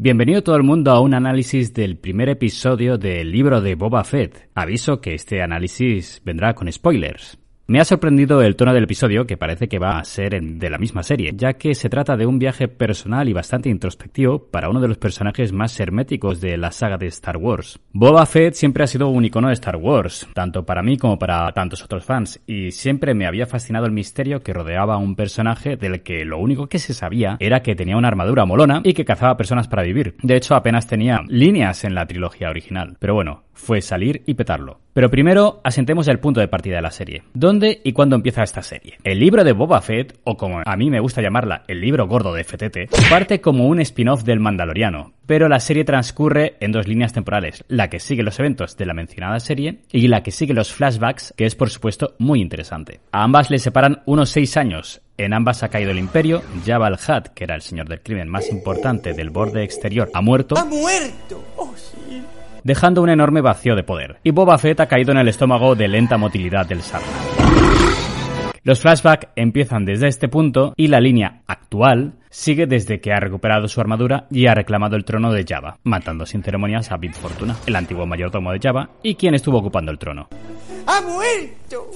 Bienvenido todo el mundo a un análisis del primer episodio del libro de Boba Fett. Aviso que este análisis vendrá con spoilers. Me ha sorprendido el tono del episodio, que parece que va a ser de la misma serie, ya que se trata de un viaje personal y bastante introspectivo para uno de los personajes más herméticos de la saga de Star Wars. Boba Fett siempre ha sido un icono de Star Wars, tanto para mí como para tantos otros fans, y siempre me había fascinado el misterio que rodeaba a un personaje del que lo único que se sabía era que tenía una armadura molona y que cazaba personas para vivir. De hecho, apenas tenía líneas en la trilogía original. Pero bueno, fue salir y petarlo. Pero primero asentemos el punto de partida de la serie. ¿Dónde y cuándo empieza esta serie? El libro de Boba Fett, o como a mí me gusta llamarla, el libro gordo de Fetete, parte como un spin-off del Mandaloriano, pero la serie transcurre en dos líneas temporales, la que sigue los eventos de la mencionada serie y la que sigue los flashbacks, que es por supuesto muy interesante. A ambas le separan unos seis años, en ambas ha caído el imperio, Jabba el-Hutt, que era el señor del crimen más importante del borde exterior, ha muerto. ¡Ha muerto! Oh, sí dejando un enorme vacío de poder, y Boba Fett ha caído en el estómago de lenta motilidad del Sarlacc. Los flashbacks empiezan desde este punto y la línea actual sigue desde que ha recuperado su armadura y ha reclamado el trono de Java, matando sin ceremonias a Bit Fortuna, el antiguo mayordomo de Java y quien estuvo ocupando el trono. ¡Ha muerto!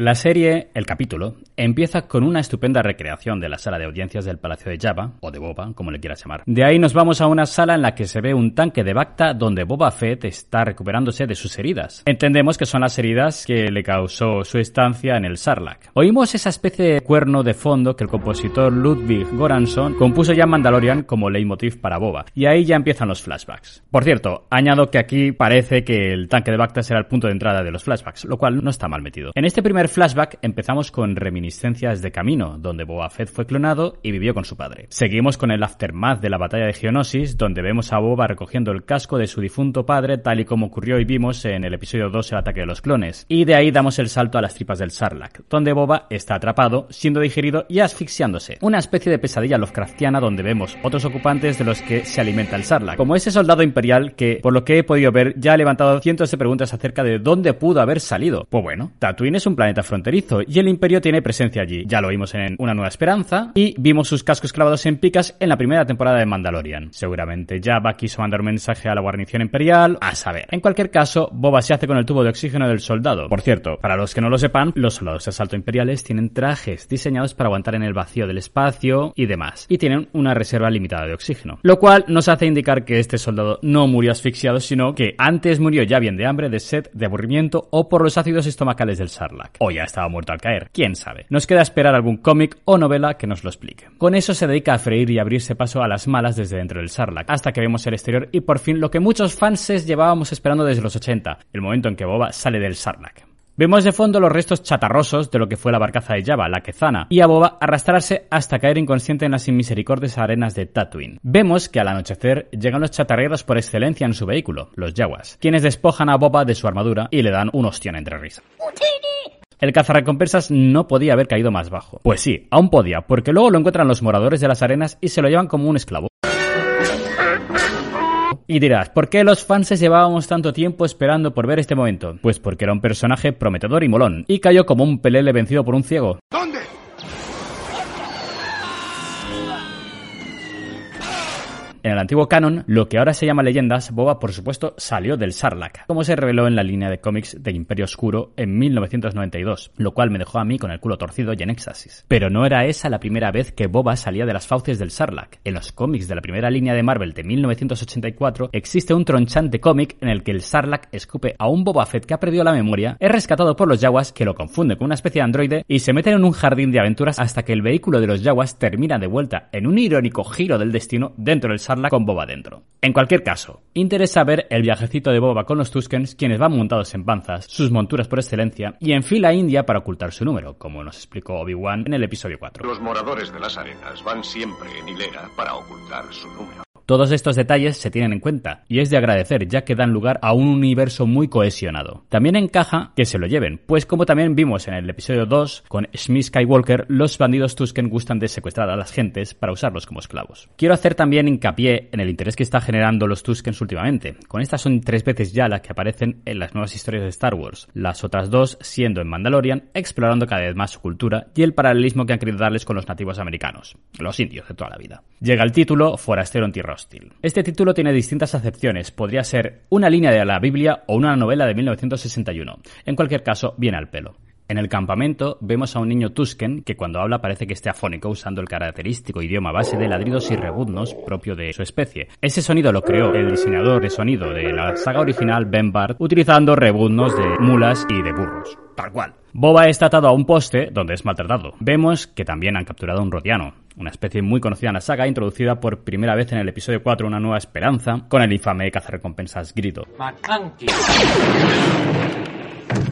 La serie, el capítulo, empieza con una estupenda recreación de la sala de audiencias del Palacio de Java, o de Boba, como le quieras llamar. De ahí nos vamos a una sala en la que se ve un tanque de Bacta donde Boba Fett está recuperándose de sus heridas. Entendemos que son las heridas que le causó su estancia en el Sarlacc. Oímos esa especie de cuerno de fondo que el compositor Ludwig Goransson compuso ya en Mandalorian como leitmotiv para Boba, y ahí ya empiezan los flashbacks. Por cierto, añado que aquí parece que el tanque de Bacta será el punto de entrada de los flashbacks, lo cual no está mal metido. En este primer flashback empezamos con reminiscencias de Camino, donde Boba Fett fue clonado y vivió con su padre. Seguimos con el aftermath de la batalla de Geonosis, donde vemos a Boba recogiendo el casco de su difunto padre, tal y como ocurrió y vimos en el episodio 2 El ataque de los clones. Y de ahí damos el salto a las tripas del Sarlacc, donde Boba está atrapado, siendo digerido y asfixiándose. Una especie de pesadilla Lovecraftiana donde vemos otros ocupantes de los que se alimenta el Sarlacc, como ese soldado imperial que, por lo que he podido ver, ya ha levantado cientos de preguntas acerca de dónde pudo haber salido. Pues bueno, Tatooine es un planeta fronterizo y el imperio tiene presencia allí. Ya lo vimos en Una Nueva Esperanza y vimos sus cascos clavados en picas en la primera temporada de Mandalorian. Seguramente Jabba quiso mandar un mensaje a la guarnición imperial, a saber. En cualquier caso, Boba se hace con el tubo de oxígeno del soldado. Por cierto, para los que no lo sepan, los soldados de asalto imperiales tienen trajes diseñados para aguantar en el vacío del espacio y demás, y tienen una reserva limitada de oxígeno. Lo cual nos hace indicar que este soldado no murió asfixiado, sino que antes murió ya bien de hambre, de sed, de aburrimiento o por los ácidos estomacales del Sarlacc. O ya estaba muerto al caer, quién sabe. Nos queda esperar algún cómic o novela que nos lo explique. Con eso se dedica a freír y abrirse paso a las malas desde dentro del Sarlacc, hasta que vemos el exterior y por fin lo que muchos fanses llevábamos esperando desde los 80, el momento en que Boba sale del Sarlacc. Vemos de fondo los restos chatarrosos de lo que fue la barcaza de Java, la Quezana, y a Boba arrastrarse hasta caer inconsciente en las inmisericordias arenas de Tatooine. Vemos que al anochecer llegan los chatarreros por excelencia en su vehículo, los Yaguas, quienes despojan a Boba de su armadura y le dan un ostión entre risas. El cazarrecompensas no podía haber caído más bajo. Pues sí, aún podía, porque luego lo encuentran los moradores de las arenas y se lo llevan como un esclavo. Y dirás, ¿por qué los fans llevábamos tanto tiempo esperando por ver este momento? Pues porque era un personaje prometedor y molón, y cayó como un pelele vencido por un ciego. ¿Dónde? En el antiguo canon, lo que ahora se llama leyendas, Boba por supuesto salió del Sarlacc, como se reveló en la línea de cómics de Imperio Oscuro en 1992, lo cual me dejó a mí con el culo torcido y en éxtasis. Pero no era esa la primera vez que Boba salía de las fauces del Sarlacc. En los cómics de la primera línea de Marvel de 1984 existe un tronchante cómic en el que el Sarlacc escupe a un Boba Fett que ha perdido la memoria, es rescatado por los Yaguas que lo confunden con una especie de androide y se meten en un jardín de aventuras hasta que el vehículo de los Yaguas termina de vuelta en un irónico giro del destino dentro del con Boba dentro. En cualquier caso, interesa ver el viajecito de Boba con los Tuskens, quienes van montados en panzas, sus monturas por excelencia, y en fila india para ocultar su número, como nos explicó Obi-Wan en el episodio 4. Los moradores de las arenas van siempre en hilera para ocultar su número. Todos estos detalles se tienen en cuenta y es de agradecer ya que dan lugar a un universo muy cohesionado. También encaja que se lo lleven, pues como también vimos en el episodio 2 con Smith Skywalker, los bandidos Tusken gustan de secuestrar a las gentes para usarlos como esclavos. Quiero hacer también hincapié en el interés que está generando los Tuskens últimamente. Con estas son tres veces ya las que aparecen en las nuevas historias de Star Wars, las otras dos siendo en Mandalorian, explorando cada vez más su cultura y el paralelismo que han querido darles con los nativos americanos, los indios de toda la vida. Llega el título Forastero en tierra Este título tiene distintas acepciones, podría ser una línea de la Biblia o una novela de 1961. En cualquier caso, viene al pelo. En el campamento vemos a un niño Tusken que cuando habla parece que esté afónico usando el característico idioma base de ladridos y rebuznos propio de su especie. Ese sonido lo creó el diseñador de sonido de la saga original Ben Bart utilizando rebuznos de mulas y de burros. Tal cual. Boba está atado a un poste donde es maltratado. Vemos que también han capturado a un rodiano, una especie muy conocida en la saga, introducida por primera vez en el episodio 4 Una nueva esperanza, con el infame cazarrecompensas Grito.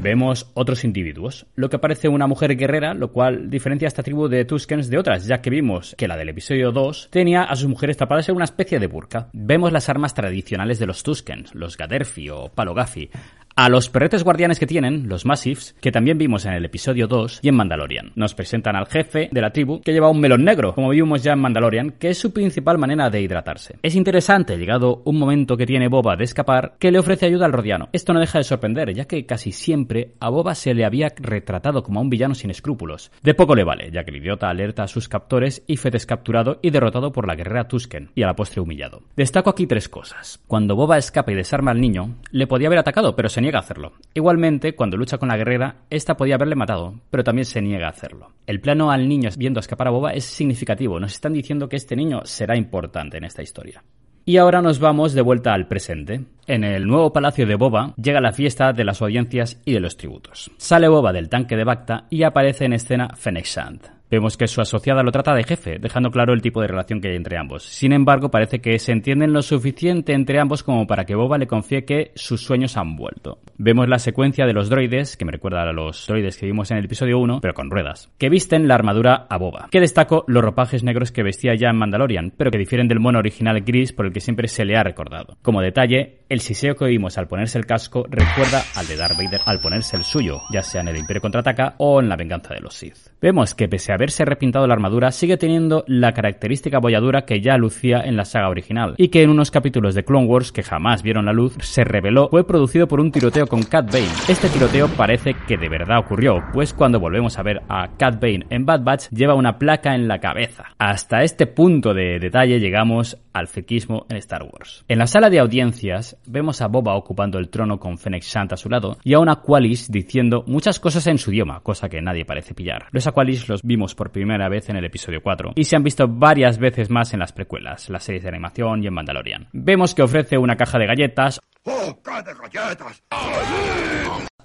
Vemos otros individuos, lo que parece una mujer guerrera, lo cual diferencia a esta tribu de Tuskens de otras, ya que vimos que la del episodio 2 tenía a sus mujeres tapadas en una especie de burka. Vemos las armas tradicionales de los Tuskens, los Gaderfi o Palogafi, a los perretes guardianes que tienen, los Massives, que también vimos en el episodio 2 y en Mandalorian. Nos presentan al jefe de la tribu que lleva un melón negro, como vimos ya en Mandalorian, que es su principal manera de hidratarse. Es interesante, llegado un momento que tiene Boba de escapar, que le ofrece ayuda al rodiano. Esto no deja de sorprender, ya que casi siempre a Boba se le había retratado como a un villano sin escrúpulos. De poco le vale, ya que el idiota alerta a sus captores y fue descapturado y derrotado por la guerrera Tusken, y a la postre humillado. Destaco aquí tres cosas. Cuando Boba escapa y desarma al niño, le podía haber atacado, pero se niega a hacerlo. Igualmente, cuando lucha con la guerrera, esta podía haberle matado, pero también se niega a hacerlo. El plano al niño viendo escapar a Boba es significativo, nos están diciendo que este niño será importante en esta historia. Y ahora nos vamos de vuelta al presente. En el nuevo palacio de Boba llega la fiesta de las audiencias y de los tributos. Sale Boba del tanque de Bacta y aparece en escena Fennec Shand. Vemos que su asociada lo trata de jefe, dejando claro el tipo de relación que hay entre ambos. Sin embargo, parece que se entienden lo suficiente entre ambos como para que Boba le confíe que sus sueños han vuelto. Vemos la secuencia de los droides, que me recuerda a los droides que vimos en el episodio 1, pero con ruedas, que visten la armadura a Boba. Que destaco los ropajes negros que vestía ya en Mandalorian, pero que difieren del mono original gris por el que siempre se le ha recordado. Como detalle, el siseo que vimos al ponerse el casco recuerda al de Darth Vader al ponerse el suyo, ya sea en el Imperio Contraataca o en la venganza de los Sith. Vemos que pese a haberse repintado la armadura, sigue teniendo la característica bolladura que ya lucía en la saga original, y que en unos capítulos de Clone Wars que jamás vieron la luz, se reveló fue producido por un tiroteo con Cat Bane. Este tiroteo parece que de verdad ocurrió, pues cuando volvemos a ver a Cat Bane en Bad Batch, lleva una placa en la cabeza. Hasta este punto de detalle llegamos al fequismo en Star Wars. En la sala de audiencias, vemos a Boba ocupando el trono con Fennec Shand a su lado, y a una Qualis diciendo muchas cosas en su idioma, cosa que nadie parece pillar. Los Aqualis los vimos por primera vez en el episodio 4 y se han visto varias veces más en las precuelas, las series de animación y en Mandalorian. Vemos que ofrece una caja de galletas. ¡Oh, de galletas!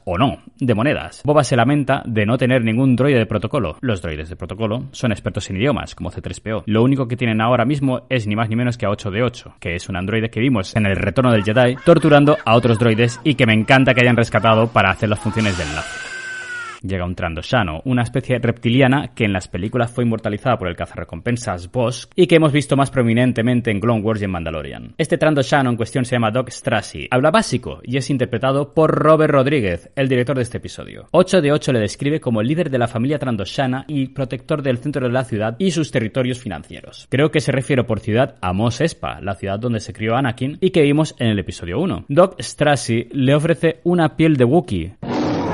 O no, de monedas. Boba se lamenta de no tener ningún droide de protocolo. Los droides de protocolo son expertos en idiomas, como C3PO. Lo único que tienen ahora mismo es ni más ni menos que a 8 de 8, que es un androide que vimos en el retorno del Jedi, torturando a otros droides y que me encanta que hayan rescatado para hacer las funciones del enlace llega un Trandoshano, una especie reptiliana que en las películas fue inmortalizada por el cazarrecompensas Bosk y que hemos visto más prominentemente en Clone Wars y en Mandalorian. Este Trandoshano en cuestión se llama Doc Strassi, habla básico y es interpretado por Robert Rodríguez, el director de este episodio. 8 de 8 le describe como el líder de la familia Trandoshana y protector del centro de la ciudad y sus territorios financieros. Creo que se refiere por ciudad a Mos Espa, la ciudad donde se crió Anakin y que vimos en el episodio 1. Doc Strassi le ofrece una piel de Wookiee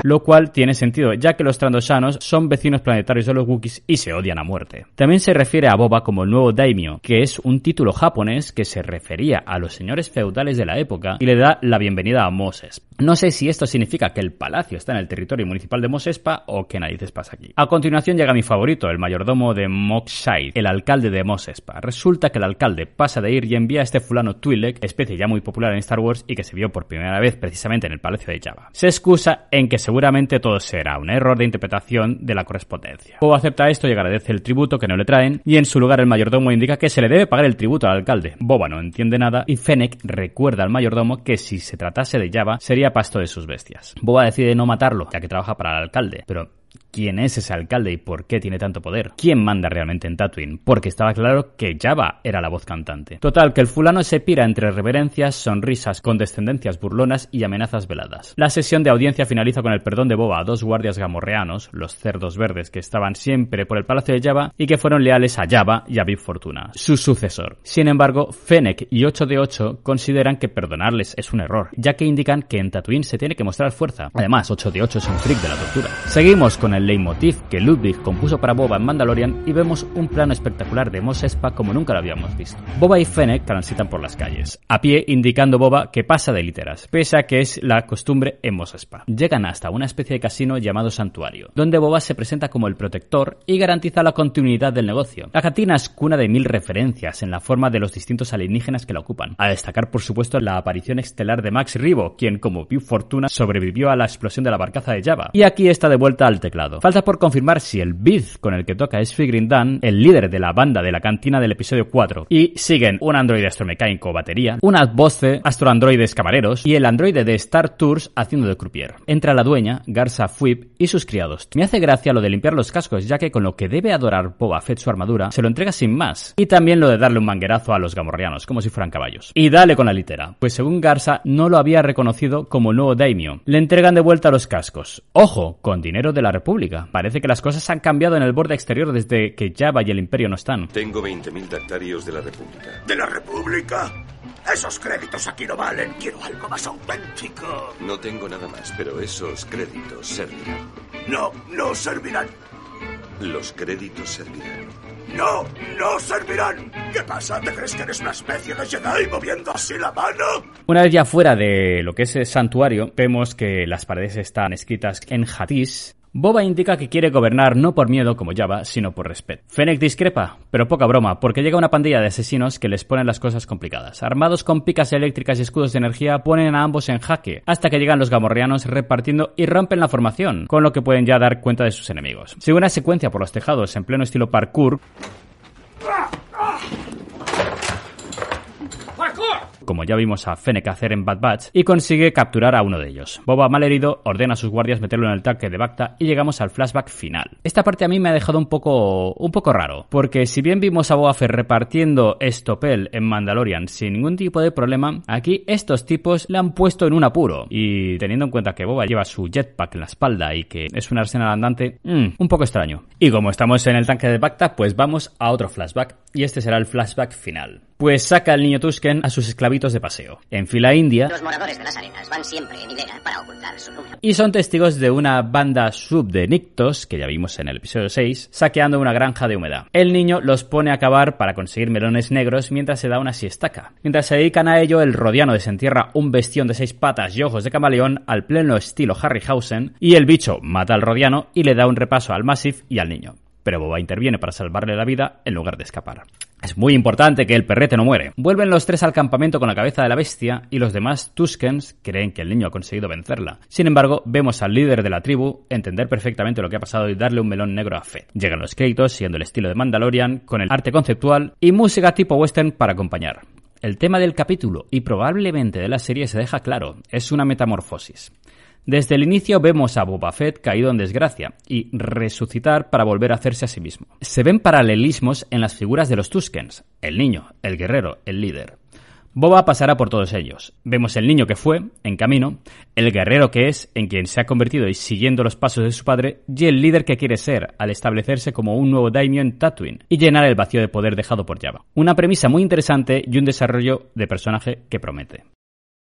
lo cual tiene sentido, ya que los Trandoshanos son vecinos planetarios de los Wookiees y se odian a muerte. También se refiere a Boba como el nuevo daimyo, que es un título japonés que se refería a los señores feudales de la época y le da la bienvenida a Moses. No sé si esto significa que el palacio está en el territorio municipal de Mosespa o qué narices pasa aquí. A continuación llega mi favorito, el mayordomo de Mokshaid, el alcalde de Mosespa. Resulta que el alcalde pasa de ir y envía a este fulano Twi'lek, especie ya muy popular en Star Wars y que se vio por primera vez precisamente en el palacio de Java. Se excusa en que seguramente todo será un error de interpretación de la correspondencia. O acepta esto y agradece el tributo que no le traen y en su lugar el mayordomo indica que se le debe pagar el tributo al alcalde. Boba no entiende nada y Fennec recuerda al mayordomo que si se tratase de Java sería pasto de sus bestias. Boba decide no matarlo, ya que trabaja para el alcalde, pero quién es ese alcalde y por qué tiene tanto poder, quién manda realmente en Tatooine, porque estaba claro que Java era la voz cantante. Total, que el fulano se pira entre reverencias, sonrisas, condescendencias burlonas y amenazas veladas. La sesión de audiencia finaliza con el perdón de Boba a dos guardias gamorreanos, los cerdos verdes que estaban siempre por el palacio de Java y que fueron leales a Java y a Bib Fortuna, su sucesor. Sin embargo, Fennec y 8 de 8 consideran que perdonarles es un error, ya que indican que en Tatooine se tiene que mostrar fuerza. Además, 8 de 8 es un freak de la tortura. Seguimos con el leitmotiv que Ludwig compuso para Boba en Mandalorian y vemos un plano espectacular de Mos Espa como nunca lo habíamos visto. Boba y Fennec transitan por las calles, a pie indicando Boba que pasa de literas, pese a que es la costumbre en Mos Espa. Llegan hasta una especie de casino llamado Santuario, donde Boba se presenta como el protector y garantiza la continuidad del negocio. La cantina es cuna de mil referencias en la forma de los distintos alienígenas que la ocupan, a destacar por supuesto la aparición estelar de Max Ribo, quien como vio Fortuna sobrevivió a la explosión de la barcaza de Java. Y aquí está de vuelta al teclado. Falta por confirmar si el Biz con el que toca es Figrindan, el líder de la banda de la cantina del episodio 4. Y siguen un androide astromecánico batería, unas voces astroandroides camareros y el androide de Star Tours haciendo de croupier. Entra la dueña, Garza Fuip y sus criados. Me hace gracia lo de limpiar los cascos, ya que con lo que debe adorar Boba Fett su armadura, se lo entrega sin más. Y también lo de darle un manguerazo a los gamorreanos, como si fueran caballos. Y dale con la litera, pues según Garza no lo había reconocido como nuevo daimyo. Le entregan de vuelta los cascos. Ojo, con dinero de la República. Parece que las cosas han cambiado en el borde exterior desde que Java y el Imperio no están. Tengo 20.000 dactarios de la República. ¿De la República? Esos créditos aquí no valen. Quiero algo más auténtico. No tengo nada más, pero esos créditos servirán. No, no servirán. Los créditos servirán. No, no servirán. ¿Qué pasa? ¿Te crees que eres una especie de Jedi moviendo así la mano? Una vez ya fuera de lo que es el santuario, vemos que las paredes están escritas en Hadís, Boba indica que quiere gobernar no por miedo como Java, sino por respeto. Fennec discrepa, pero poca broma, porque llega una pandilla de asesinos que les ponen las cosas complicadas. Armados con picas eléctricas y escudos de energía, ponen a ambos en jaque, hasta que llegan los gamorreanos repartiendo y rompen la formación, con lo que pueden ya dar cuenta de sus enemigos. Sigue una secuencia por los tejados en pleno estilo parkour, como ya vimos a Fennec hacer en Bad Batch, y consigue capturar a uno de ellos. Boba, malherido, ordena a sus guardias meterlo en el tanque de Bacta y llegamos al flashback final. Esta parte a mí me ha dejado un poco, un poco raro, porque si bien vimos a Boba Fett repartiendo estopel en Mandalorian sin ningún tipo de problema, aquí estos tipos le han puesto en un apuro. Y teniendo en cuenta que Boba lleva su jetpack en la espalda y que es un arsenal andante, mmm, un poco extraño. Y como estamos en el tanque de Bacta, pues vamos a otro flashback, y este será el flashback final. Pues saca al niño Tusken a sus esclavitos de paseo. En fila india. Los moradores de las arenas van siempre en hilera para ocultar su número. Y son testigos de una banda sub de Nictos, que ya vimos en el episodio 6, saqueando una granja de humedad. El niño los pone a cavar para conseguir melones negros mientras se da una siestaca. Mientras se dedican a ello, el rodiano desentierra un bestión de seis patas y ojos de camaleón al pleno estilo Harryhausen, y el bicho mata al rodiano y le da un repaso al Massif y al niño. Pero Boba interviene para salvarle la vida en lugar de escapar. Es muy importante que el perrete no muere. Vuelven los tres al campamento con la cabeza de la bestia y los demás Tuskens creen que el niño ha conseguido vencerla. Sin embargo, vemos al líder de la tribu entender perfectamente lo que ha pasado y darle un melón negro a Fett. Llegan los créditos siguiendo el estilo de Mandalorian, con el arte conceptual y música tipo western para acompañar. El tema del capítulo y probablemente de la serie se deja claro, es una metamorfosis. Desde el inicio vemos a Boba Fett caído en desgracia y resucitar para volver a hacerse a sí mismo. Se ven paralelismos en las figuras de los Tuskens, el niño, el guerrero, el líder. Boba pasará por todos ellos. Vemos el niño que fue, en camino, el guerrero que es, en quien se ha convertido y siguiendo los pasos de su padre, y el líder que quiere ser, al establecerse como un nuevo daimyo en Tatooine y llenar el vacío de poder dejado por Java. Una premisa muy interesante y un desarrollo de personaje que promete.